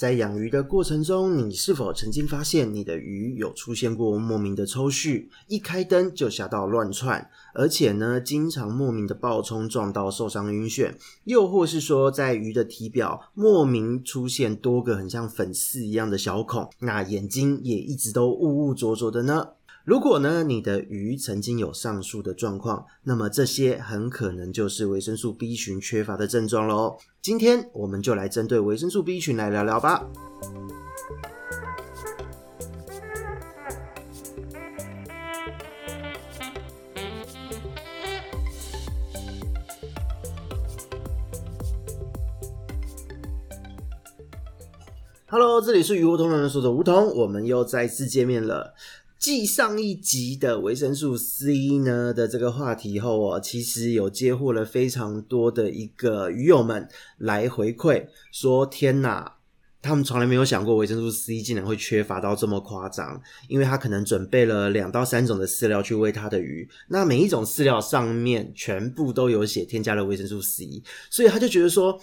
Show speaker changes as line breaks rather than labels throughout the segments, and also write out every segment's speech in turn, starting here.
在养鱼的过程中，你是否曾经发现你的鱼有出现过莫名的抽搐，一开灯就吓到乱窜，而且呢，经常莫名的暴冲撞到受伤晕眩，又或是说在鱼的体表莫名出现多个很像粉刺一样的小孔，那眼睛也一直都雾雾浊浊的呢？如果呢，你的鱼曾经有上述的状况，那么这些很可能就是维生素 B 群缺乏的症状喽。今天我们就来针对维生素 B 群来聊聊吧。Hello，这里是鱼梧桐人说的梧桐，我们又再次见面了。继上一集的维生素 C 呢的这个话题后哦，其实有接获了非常多的一个鱼友们来回馈，说天哪，他们从来没有想过维生素 C 竟然会缺乏到这么夸张，因为他可能准备了两到三种的饲料去喂他的鱼，那每一种饲料上面全部都有写添加了维生素 C，所以他就觉得说。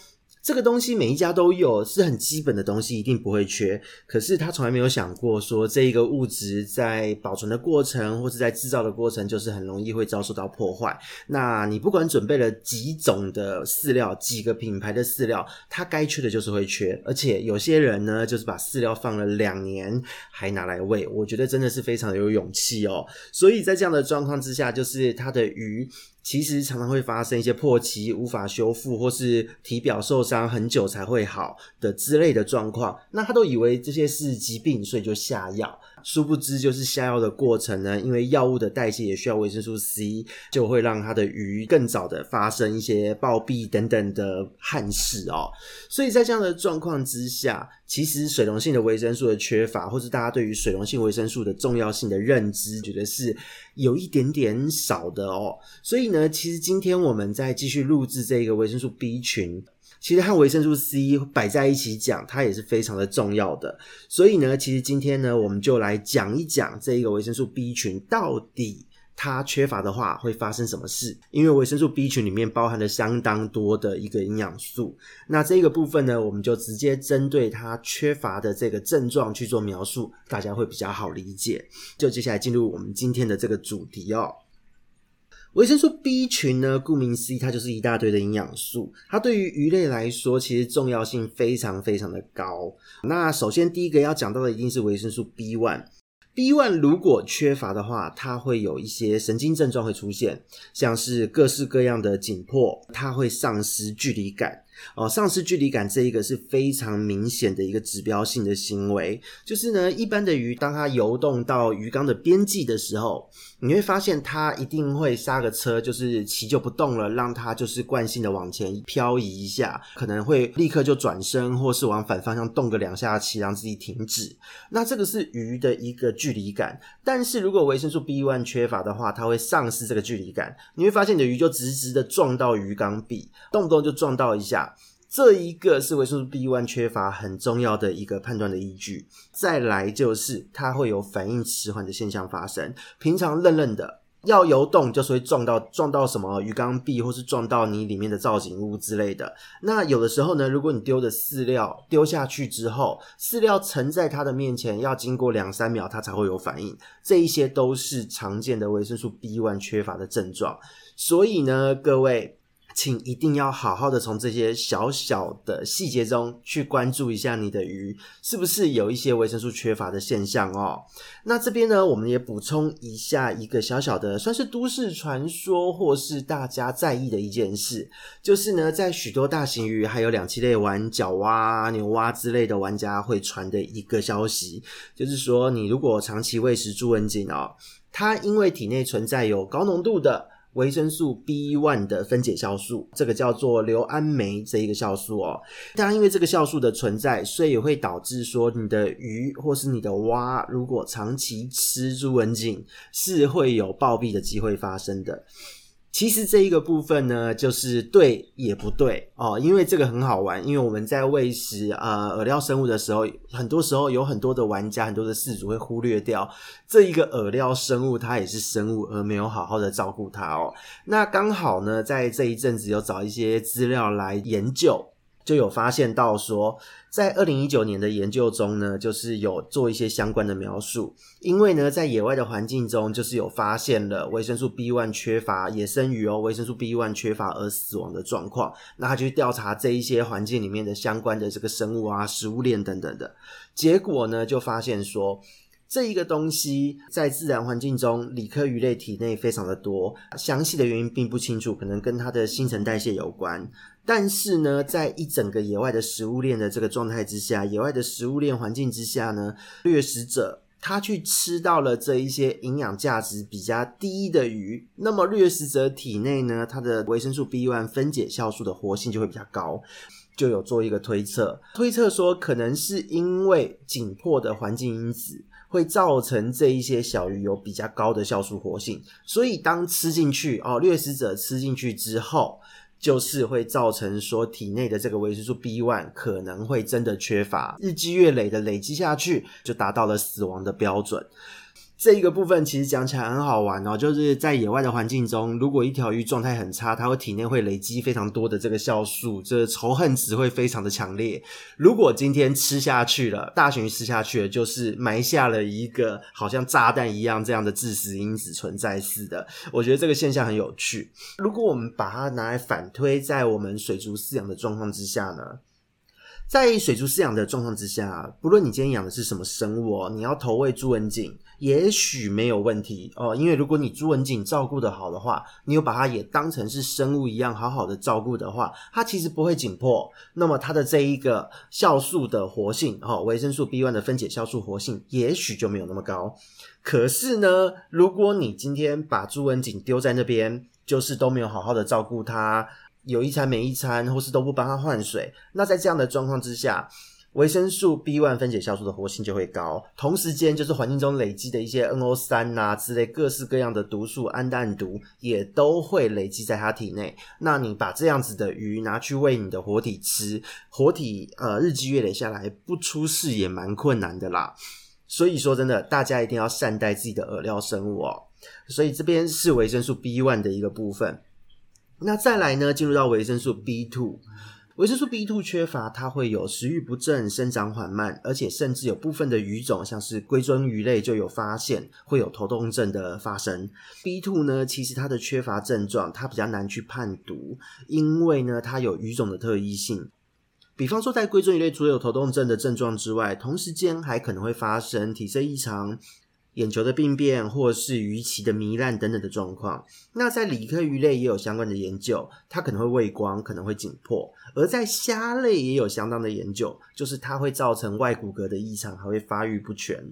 这个东西每一家都有，是很基本的东西，一定不会缺。可是他从来没有想过说，这一个物质在保存的过程或是在制造的过程，就是很容易会遭受到破坏。那你不管准备了几种的饲料，几个品牌的饲料，它该缺的就是会缺。而且有些人呢，就是把饲料放了两年还拿来喂，我觉得真的是非常的有勇气哦。所以在这样的状况之下，就是他的鱼。其实常常会发生一些破皮、无法修复，或是体表受伤很久才会好的之类的状况。那他都以为这些是疾病，所以就下药。殊不知，就是下药的过程呢，因为药物的代谢也需要维生素 C，就会让它的鱼更早的发生一些暴毙等等的憾事哦。所以在这样的状况之下，其实水溶性的维生素的缺乏，或是大家对于水溶性维生素的重要性的认知，觉得是有一点点少的哦。所以呢，其实今天我们在继续录制这个维生素 B 群。其实和维生素 C 摆在一起讲，它也是非常的重要的。所以呢，其实今天呢，我们就来讲一讲这一个维生素 B 群到底它缺乏的话会发生什么事。因为维生素 B 群里面包含了相当多的一个营养素。那这个部分呢，我们就直接针对它缺乏的这个症状去做描述，大家会比较好理解。就接下来进入我们今天的这个主题哦。维生素 B 群呢，顾名思义，它就是一大堆的营养素。它对于鱼类来说，其实重要性非常非常的高。那首先第一个要讲到的，一定是维生素 B one。B one 如果缺乏的话，它会有一些神经症状会出现，像是各式各样的紧迫，它会丧失距离感。哦，丧失距离感这一个是非常明显的一个指标性的行为，就是呢，一般的鱼当它游动到鱼缸的边际的时候，你会发现它一定会刹个车，就是鳍就不动了，让它就是惯性的往前漂移一下，可能会立刻就转身，或是往反方向动个两下鳍，让自己停止。那这个是鱼的一个距离感，但是如果维生素 B1 缺乏的话，它会丧失这个距离感，你会发现你的鱼就直直的撞到鱼缸壁，动不动就撞到一下。这一个是维生素 B1 缺乏很重要的一个判断的依据。再来就是它会有反应迟缓的现象发生。平常愣愣的要游动，就是会撞到撞到什么鱼缸壁，或是撞到你里面的造景物之类的。那有的时候呢，如果你丢的饲料丢下去之后，饲料沉在它的面前，要经过两三秒它才会有反应。这一些都是常见的维生素 B1 缺乏的症状。所以呢，各位。请一定要好好的从这些小小的细节中去关注一下你的鱼是不是有一些维生素缺乏的现象哦。那这边呢，我们也补充一下一个小小的，算是都市传说或是大家在意的一件事，就是呢，在许多大型鱼还有两栖类玩角蛙、牛蛙之类的玩家会传的一个消息，就是说你如果长期喂食朱文锦哦，它因为体内存在有高浓度的。维生素 B1 的分解酵素，这个叫做硫胺酶这一个酵素哦。当然，因为这个酵素的存在，所以也会导致说你的鱼或是你的蛙，如果长期吃朱文锦，是会有暴毙的机会发生的。其实这一个部分呢，就是对也不对哦，因为这个很好玩。因为我们在喂食呃饵料生物的时候，很多时候有很多的玩家、很多的饲主会忽略掉这一个饵料生物，它也是生物，而没有好好的照顾它哦。那刚好呢，在这一阵子有找一些资料来研究。就有发现到说，在二零一九年的研究中呢，就是有做一些相关的描述。因为呢，在野外的环境中，就是有发现了维生素 B1 缺乏，野生鱼哦，维生素 B1 缺乏而死亡的状况。那他就去调查这一些环境里面的相关的这个生物啊、食物链等等的，结果呢，就发现说。这一个东西在自然环境中，鲤科鱼类体内非常的多，详细的原因并不清楚，可能跟它的新陈代谢有关。但是呢，在一整个野外的食物链的这个状态之下，野外的食物链环境之下呢，掠食者他去吃到了这一些营养价值比较低的鱼，那么掠食者体内呢，它的维生素 B1 分解酵素的活性就会比较高。就有做一个推测，推测说可能是因为紧迫的环境因子会造成这一些小鱼有比较高的酵素活性，所以当吃进去哦，掠食者吃进去之后，就是会造成说体内的这个维生素 B one 可能会真的缺乏，日积月累的累积下去，就达到了死亡的标准。这一个部分其实讲起来很好玩哦，就是在野外的环境中，如果一条鱼状态很差，它会体内会累积非常多的这个酵素，这仇恨值会非常的强烈。如果今天吃下去了，大型鱼吃下去了，就是埋下了一个好像炸弹一样这样的致死因子存在似的。我觉得这个现象很有趣。如果我们把它拿来反推，在我们水族饲养的状况之下呢？在水族饲养的状况之下，不论你今天养的是什么生物，你要投喂朱文锦，也许没有问题哦。因为如果你朱文锦照顾得好的话，你有把它也当成是生物一样好好的照顾的话，它其实不会紧迫。那么它的这一个酵素的活性哦，维生素 B1 的分解酵素活性，也许就没有那么高。可是呢，如果你今天把朱文锦丢在那边，就是都没有好好的照顾它。有一餐没一餐，或是都不帮它换水，那在这样的状况之下，维生素 B1 分解酵素的活性就会高。同时间，就是环境中累积的一些 NO 三呐之类各式各样的毒素、胺氮毒，也都会累积在它体内。那你把这样子的鱼拿去喂你的活体吃，活体呃日积月累下来不出事也蛮困难的啦。所以说真的，大家一定要善待自己的饵料生物哦。所以这边是维生素 B1 的一个部分。那再来呢，进入到维生素 B2，维生素 B2 缺乏，它会有食欲不振、生长缓慢，而且甚至有部分的鱼种，像是龟尊鱼类就有发现会有头痛症的发生。B2 呢，其实它的缺乏症状，它比较难去判读，因为呢，它有鱼种的特异性。比方说，在龟尊鱼类除了有头痛症的症状之外，同时间还可能会发生体色异常。眼球的病变，或是鱼鳍的糜烂等等的状况。那在鲤科鱼类也有相关的研究，它可能会畏光，可能会紧迫；而在虾类也有相当的研究，就是它会造成外骨骼的异常，还会发育不全。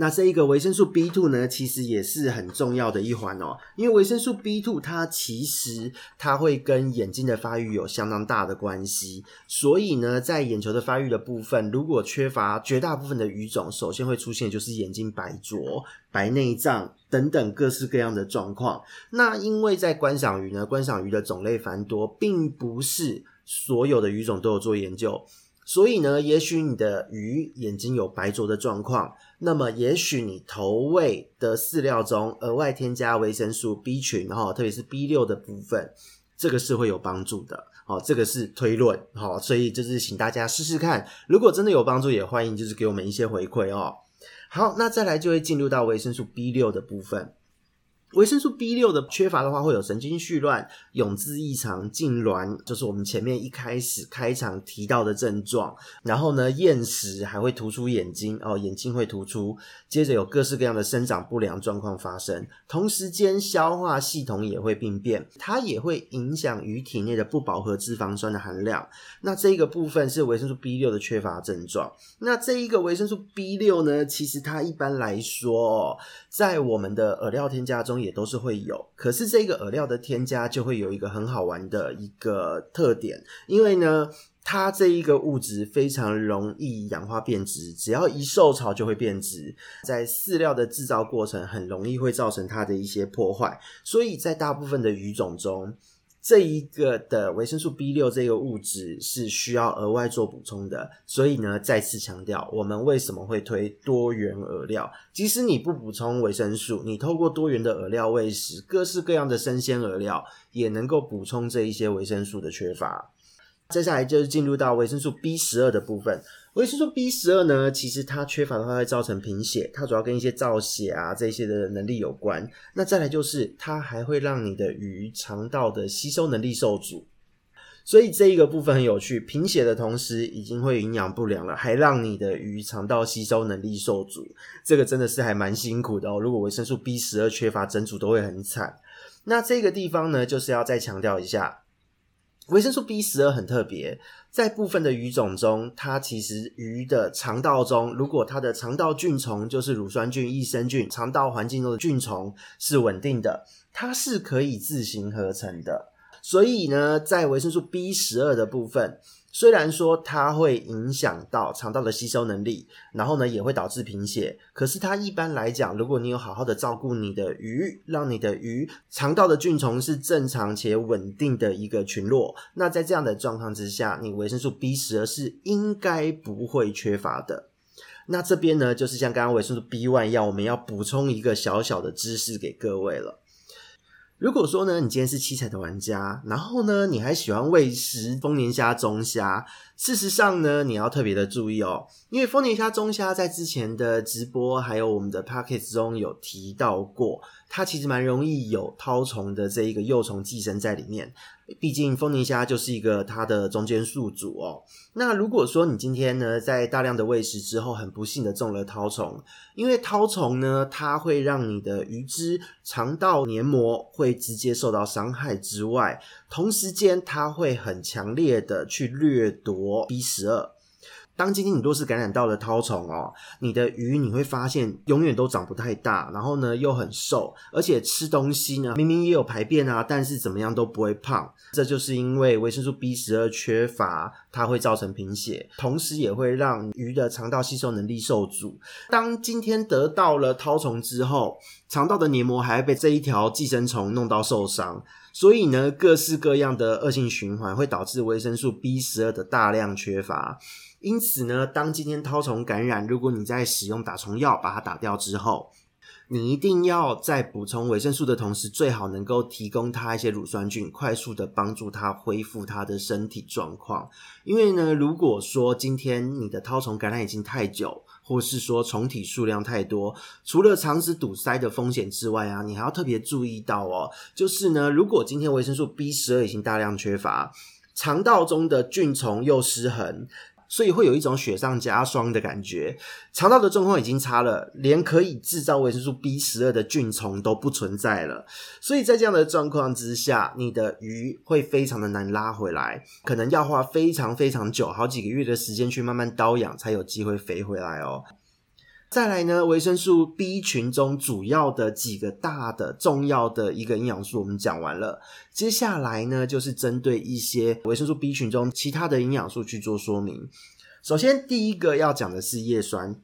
那这一个维生素 B2 呢，其实也是很重要的一环哦，因为维生素 B2 它其实它会跟眼睛的发育有相当大的关系，所以呢，在眼球的发育的部分，如果缺乏绝大部分的鱼种，首先会出现就是眼睛白浊、白内障等等各式各样的状况。那因为在观赏鱼呢，观赏鱼的种类繁多，并不是所有的鱼种都有做研究。所以呢，也许你的鱼眼睛有白浊的状况，那么也许你投喂的饲料中额外添加维生素 B 群，然后特别是 B 六的部分，这个是会有帮助的。哦，这个是推论。好，所以就是请大家试试看，如果真的有帮助，也欢迎就是给我们一些回馈哦。好，那再来就会进入到维生素 B 六的部分。维生素 B 六的缺乏的话，会有神经絮乱、泳姿异常、痉挛，就是我们前面一开始开场提到的症状。然后呢，厌食还会突出眼睛哦，眼睛会突出。接着有各式各样的生长不良状况发生，同时间消化系统也会病变，它也会影响鱼体内的不饱和脂肪酸的含量。那这个部分是维生素 B 六的缺乏症状。那这一个维生素 B 六呢，其实它一般来说，在我们的饵料添加中。也都是会有，可是这个饵料的添加就会有一个很好玩的一个特点，因为呢，它这一个物质非常容易氧化变质，只要一受潮就会变质，在饲料的制造过程很容易会造成它的一些破坏，所以在大部分的鱼种中。这一个的维生素 B 六这个物质是需要额外做补充的，所以呢，再次强调，我们为什么会推多元饵料？即使你不补充维生素，你透过多元的饵料喂食，各式各样的生鲜饵料，也能够补充这一些维生素的缺乏。接下来就是进入到维生素 B 十二的部分。维生素 B 十二呢，其实它缺乏的话会造成贫血，它主要跟一些造血啊这些的能力有关。那再来就是它还会让你的鱼肠道的吸收能力受阻。所以这一个部分很有趣，贫血的同时已经会营养不良了，还让你的鱼肠道吸收能力受阻，这个真的是还蛮辛苦的哦。如果维生素 B 十二缺乏，整组都会很惨。那这个地方呢，就是要再强调一下，维生素 B 十二很特别，在部分的鱼种中，它其实鱼的肠道中，如果它的肠道菌虫就是乳酸菌、益生菌，肠道环境中的菌虫是稳定的，它是可以自行合成的。所以呢，在维生素 B 十二的部分，虽然说它会影响到肠道的吸收能力，然后呢也会导致贫血，可是它一般来讲，如果你有好好的照顾你的鱼，让你的鱼肠道的菌虫是正常且稳定的一个群落，那在这样的状况之下，你维生素 B 十二是应该不会缺乏的。那这边呢，就是像刚刚维生素 B one 一样，我们要补充一个小小的知识给各位了。如果说呢，你今天是七彩的玩家，然后呢，你还喜欢喂食丰年虾、中虾，事实上呢，你要特别的注意哦，因为丰年虾、中虾在之前的直播还有我们的 package 中有提到过，它其实蛮容易有绦虫的这一个幼虫寄生在里面。毕竟丰年虾就是一个它的中间宿主哦。那如果说你今天呢，在大量的喂食之后，很不幸的中了绦虫，因为绦虫呢，它会让你的鱼只肠道黏膜会直接受到伤害之外，同时间它会很强烈的去掠夺 B 十二。当今天你若是感染到了绦虫哦，你的鱼你会发现永远都长不太大，然后呢又很瘦，而且吃东西呢明明也有排便啊，但是怎么样都不会胖。这就是因为维生素 B 十二缺乏，它会造成贫血，同时也会让鱼的肠道吸收能力受阻。当今天得到了绦虫之后，肠道的黏膜还会被这一条寄生虫弄到受伤，所以呢各式各样的恶性循环会导致维生素 B 十二的大量缺乏。因此呢，当今天绦虫感染，如果你在使用打虫药把它打掉之后，你一定要在补充维生素的同时，最好能够提供它一些乳酸菌，快速的帮助它恢复它的身体状况。因为呢，如果说今天你的绦虫感染已经太久，或是说虫体数量太多，除了肠子堵塞的风险之外啊，你还要特别注意到哦，就是呢，如果今天维生素 B 十二已经大量缺乏，肠道中的菌虫又失衡。所以会有一种雪上加霜的感觉，肠道的状况已经差了，连可以制造维生素 B 十二的菌虫都不存在了。所以在这样的状况之下，你的鱼会非常的难拉回来，可能要花非常非常久，好几个月的时间去慢慢刀养，才有机会肥回来哦。再来呢，维生素 B 群中主要的几个大的重要的一个营养素我们讲完了，接下来呢就是针对一些维生素 B 群中其他的营养素去做说明。首先第一个要讲的是叶酸，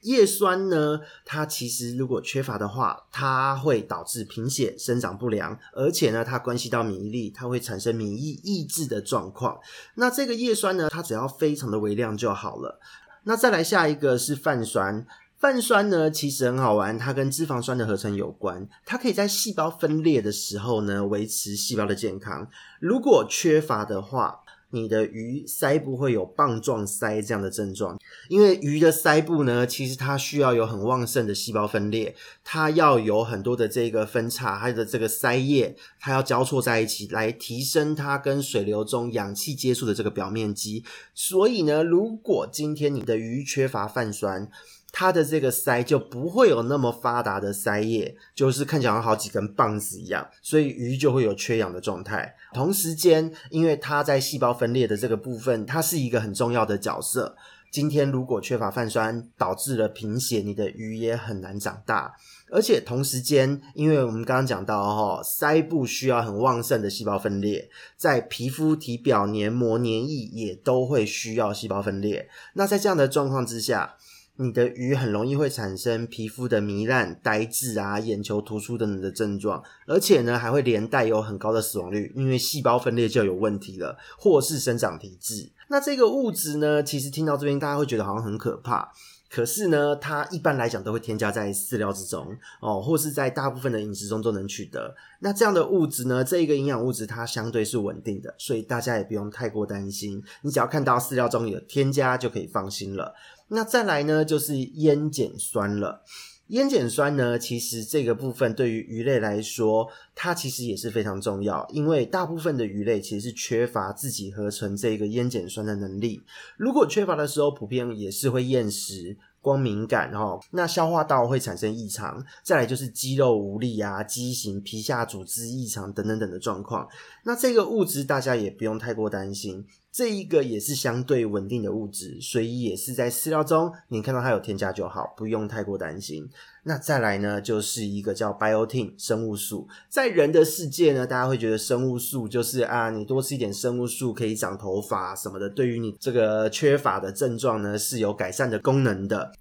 叶酸呢，它其实如果缺乏的话，它会导致贫血、生长不良，而且呢它关系到免疫力，它会产生免疫抑制的状况。那这个叶酸呢，它只要非常的微量就好了。那再来下一个是泛酸，泛酸呢其实很好玩，它跟脂肪酸的合成有关，它可以在细胞分裂的时候呢维持细胞的健康，如果缺乏的话，你的鱼鳃部会有棒状鳃这样的症状，因为鱼的鳃部呢，其实它需要有很旺盛的细胞分裂，它要有很多的这个分叉，它的这个鳃叶，它要交错在一起，来提升它跟水流中氧气接触的这个表面积。所以呢，如果今天你的鱼缺乏泛酸，它的这个鳃就不会有那么发达的鳃叶，就是看起来像好几根棒子一样，所以鱼就会有缺氧的状态。同时间，因为它在细胞分裂的这个部分，它是一个很重要的角色。今天如果缺乏泛酸，导致了贫血，你的鱼也很难长大。而且同时间，因为我们刚刚讲到齁，鳃部需要很旺盛的细胞分裂，在皮肤、体表黏膜、黏液也都会需要细胞分裂。那在这样的状况之下，你的鱼很容易会产生皮肤的糜烂、呆滞啊、眼球突出等等的症状，而且呢还会连带有很高的死亡率，因为细胞分裂就有问题了，或是生长停滞。那这个物质呢，其实听到这边大家会觉得好像很可怕。可是呢，它一般来讲都会添加在饲料之中哦，或是在大部分的饮食中都能取得。那这样的物质呢，这一个营养物质它相对是稳定的，所以大家也不用太过担心。你只要看到饲料中有添加就可以放心了。那再来呢，就是烟碱酸了。烟碱酸呢，其实这个部分对于鱼类来说，它其实也是非常重要，因为大部分的鱼类其实是缺乏自己合成这个烟碱酸的能力。如果缺乏的时候，普遍也是会厌食。光敏感哦，那消化道会产生异常，再来就是肌肉无力啊、畸形、皮下组织异常等等等的状况。那这个物质大家也不用太过担心，这一个也是相对稳定的物质，所以也是在饲料中，你看到它有添加就好，不用太过担心。那再来呢，就是一个叫 biotin 生物素，在人的世界呢，大家会觉得生物素就是啊，你多吃一点生物素可以长头发什么的，对于你这个缺乏的症状呢是有改善的功能的。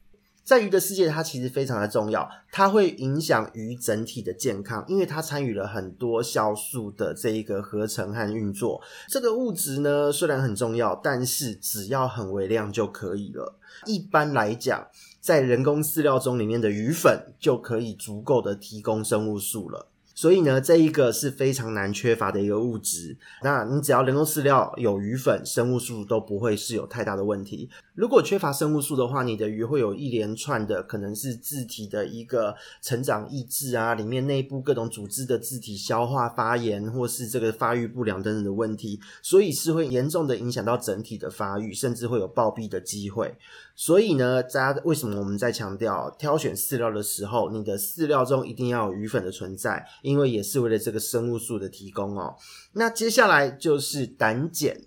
在鱼的世界，它其实非常的重要，它会影响鱼整体的健康，因为它参与了很多酵素的这一个合成和运作。这个物质呢，虽然很重要，但是只要很微量就可以了。一般来讲，在人工饲料中里面的鱼粉就可以足够的提供生物素了。所以呢，这一个是非常难缺乏的一个物质。那你只要人工饲料有鱼粉，生物素都不会是有太大的问题。如果缺乏生物素的话，你的鱼会有一连串的可能是自体的一个成长抑制啊，里面内部各种组织的自体消化发炎，或是这个发育不良等等的问题，所以是会严重的影响到整体的发育，甚至会有暴毙的机会。所以呢，大家为什么我们在强调挑选饲料的时候，你的饲料中一定要有鱼粉的存在？因为也是为了这个生物素的提供哦。那接下来就是胆碱，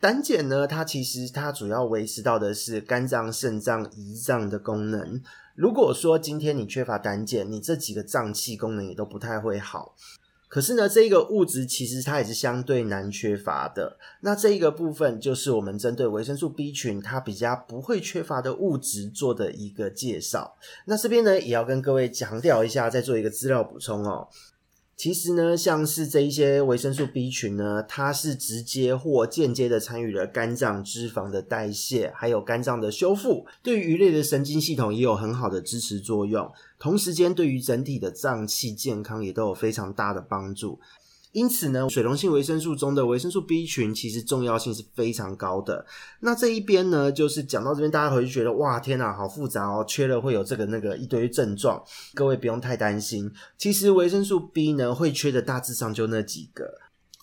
胆碱呢，它其实它主要维持到的是肝脏、肾脏、胰脏的功能。如果说今天你缺乏胆碱，你这几个脏器功能也都不太会好。可是呢，这一个物质其实它也是相对难缺乏的。那这一个部分就是我们针对维生素 B 群它比较不会缺乏的物质做的一个介绍。那这边呢，也要跟各位强调一下，再做一个资料补充哦。其实呢，像是这一些维生素 B 群呢，它是直接或间接的参与了肝脏脂肪的代谢，还有肝脏的修复，对于鱼类的神经系统也有很好的支持作用。同时间，对于整体的脏器健康也都有非常大的帮助。因此呢，水溶性维生素中的维生素 B 群其实重要性是非常高的。那这一边呢，就是讲到这边，大家回去觉得哇，天哪，好复杂哦，缺了会有这个那个一堆症状。各位不用太担心，其实维生素 B 呢，会缺的大致上就那几个。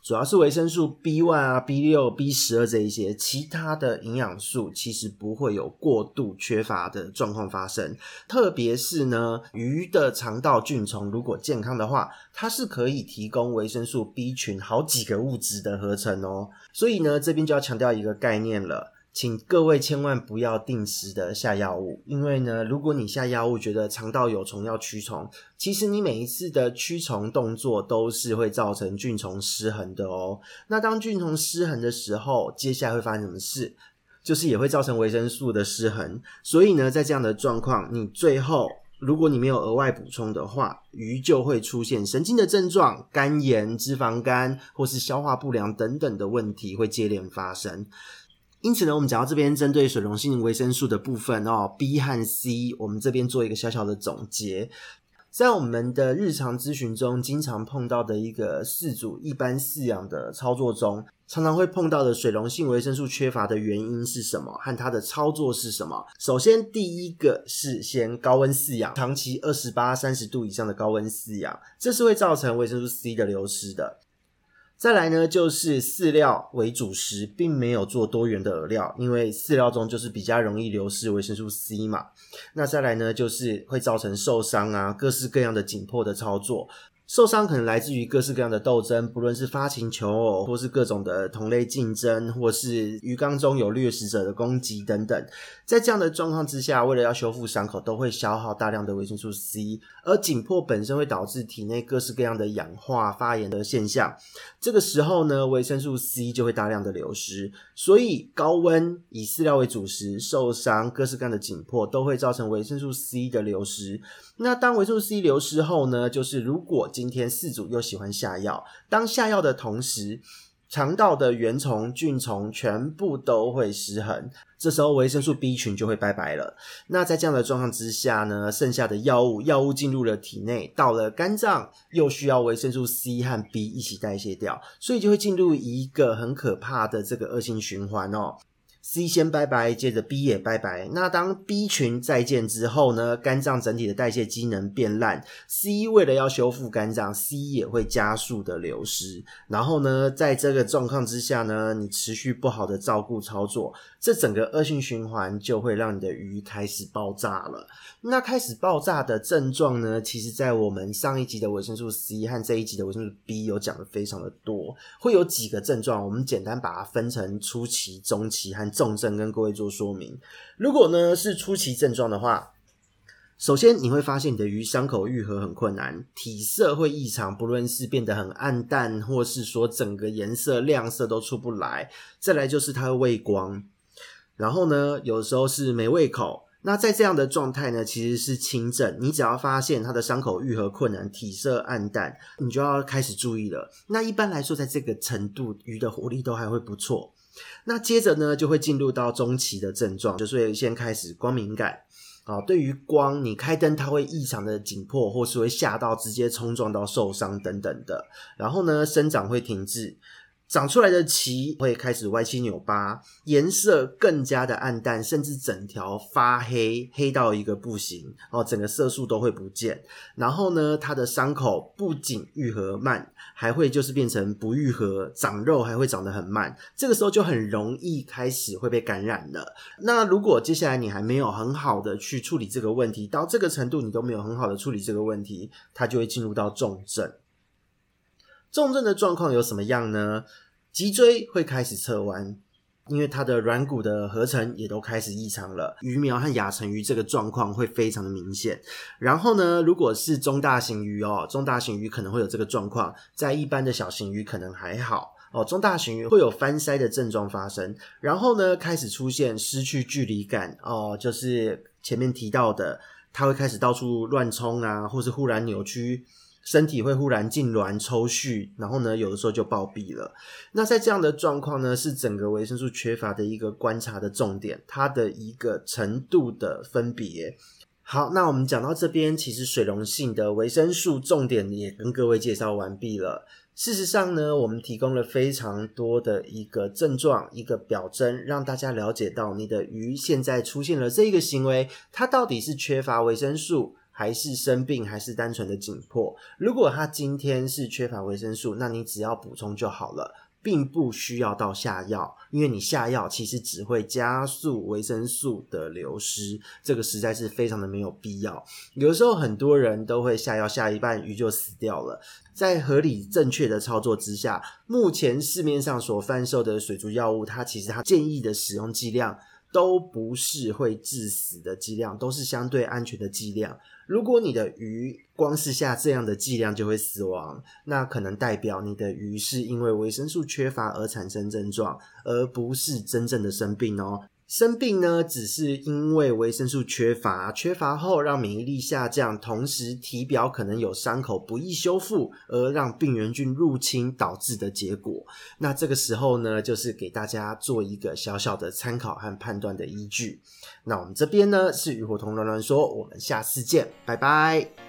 主要是维生素 B one 啊、B 六、B 十二这一些，其他的营养素其实不会有过度缺乏的状况发生。特别是呢，鱼的肠道菌虫如果健康的话，它是可以提供维生素 B 群好几个物质的合成哦。所以呢，这边就要强调一个概念了。请各位千万不要定时的下药物，因为呢，如果你下药物觉得肠道有虫要驱虫，其实你每一次的驱虫动作都是会造成菌虫失衡的哦。那当菌虫失衡的时候，接下来会发生什么事？就是也会造成维生素的失衡。所以呢，在这样的状况，你最后如果你没有额外补充的话，鱼就会出现神经的症状、肝炎、脂肪肝或是消化不良等等的问题会接连发生。因此呢，我们讲到这边，针对水溶性维生素的部分哦，B 和 C，我们这边做一个小小的总结。在我们的日常咨询中，经常碰到的一个饲主一般饲养的操作中，常常会碰到的水溶性维生素缺乏的原因是什么？和它的操作是什么？首先，第一个是先高温饲养，长期二十八、三十度以上的高温饲养，这是会造成维生素 C 的流失的。再来呢，就是饲料为主食，并没有做多元的饵料，因为饲料中就是比较容易流失维生素 C 嘛。那再来呢，就是会造成受伤啊，各式各样的紧迫的操作。受伤可能来自于各式各样的斗争，不论是发情求偶，或是各种的同类竞争，或是鱼缸中有掠食者的攻击等等。在这样的状况之下，为了要修复伤口，都会消耗大量的维生素 C，而紧迫本身会导致体内各式各样的氧化、发炎的现象。这个时候呢，维生素 C 就会大量的流失。所以高温以饲料为主食，受伤、各式各样的紧迫，都会造成维生素 C 的流失。那当维生素 C 流失后呢，就是如果今天四主又喜欢下药，当下药的同时，肠道的原虫、菌虫全部都会失衡，这时候维生素 B 群就会拜拜了。那在这样的状况之下呢，剩下的药物，药物进入了体内，到了肝脏又需要维生素 C 和 B 一起代谢掉，所以就会进入一个很可怕的这个恶性循环哦。C 先拜拜，接着 B 也拜拜。那当 B 群再见之后呢，肝脏整体的代谢机能变烂，C 为了要修复肝脏，C 也会加速的流失。然后呢，在这个状况之下呢，你持续不好的照顾操作，这整个恶性循环就会让你的鱼开始爆炸了。那开始爆炸的症状呢，其实在我们上一集的维生素 C 和这一集的维生素 B 有讲的非常的多，会有几个症状，我们简单把它分成初期、中期和重症跟各位做说明。如果呢是初期症状的话，首先你会发现你的鱼伤口愈合很困难，体色会异常，不论是变得很暗淡，或是说整个颜色亮色都出不来。再来就是它的畏光，然后呢有时候是没胃口。那在这样的状态呢，其实是轻症。你只要发现它的伤口愈合困难、体色暗淡，你就要开始注意了。那一般来说，在这个程度，鱼的活力都还会不错。那接着呢，就会进入到中期的症状，就是先开始光敏感。啊，对于光，你开灯它会异常的紧迫，或是会吓到，直接冲撞到受伤等等的。然后呢，生长会停滞。长出来的鳍会开始歪七扭八，颜色更加的暗淡，甚至整条发黑，黑到一个不行哦，整个色素都会不见。然后呢，它的伤口不仅愈合慢，还会就是变成不愈合，长肉还会长得很慢。这个时候就很容易开始会被感染了。那如果接下来你还没有很好的去处理这个问题，到这个程度你都没有很好的处理这个问题，它就会进入到重症。重症的状况有什么样呢？脊椎会开始侧弯，因为它的软骨的合成也都开始异常了。鱼苗和亚成鱼这个状况会非常明显。然后呢，如果是中大型鱼哦，中大型鱼可能会有这个状况，在一般的小型鱼可能还好哦。中大型鱼会有翻鳃的症状发生，然后呢，开始出现失去距离感哦，就是前面提到的，它会开始到处乱冲啊，或是忽然扭曲。身体会忽然痉攣抽搐，然后呢，有的时候就暴毙了。那在这样的状况呢，是整个维生素缺乏的一个观察的重点，它的一个程度的分别。好，那我们讲到这边，其实水溶性的维生素重点也跟各位介绍完毕了。事实上呢，我们提供了非常多的一个症状、一个表征，让大家了解到你的鱼现在出现了这个行为，它到底是缺乏维生素，还是生病，还是单纯的紧迫？如果他今天是缺乏维生素，那你只要补充就好了，并不需要到下药，因为你下药其实只会加速维生素的流失，这个实在是非常的没有必要。有时候很多人都会下药下一半鱼就死掉了，在合理正确的操作之下，目前市面上所贩售的水族药物，它其实它建议的使用剂量都不是会致死的剂量，都是相对安全的剂量。如果你的鱼光是下这样的剂量就会死亡，那可能代表你的鱼是因为维生素缺乏而产生症状，而不是真正的生病哦。生病呢，只是因为维生素缺乏，缺乏后让免疫力下降，同时体表可能有伤口不易修复，而让病原菌入侵导致的结果。那这个时候呢，就是给大家做一个小小的参考和判断的依据。那我们这边呢，是鱼活通乱乱说，我们下次见，拜拜。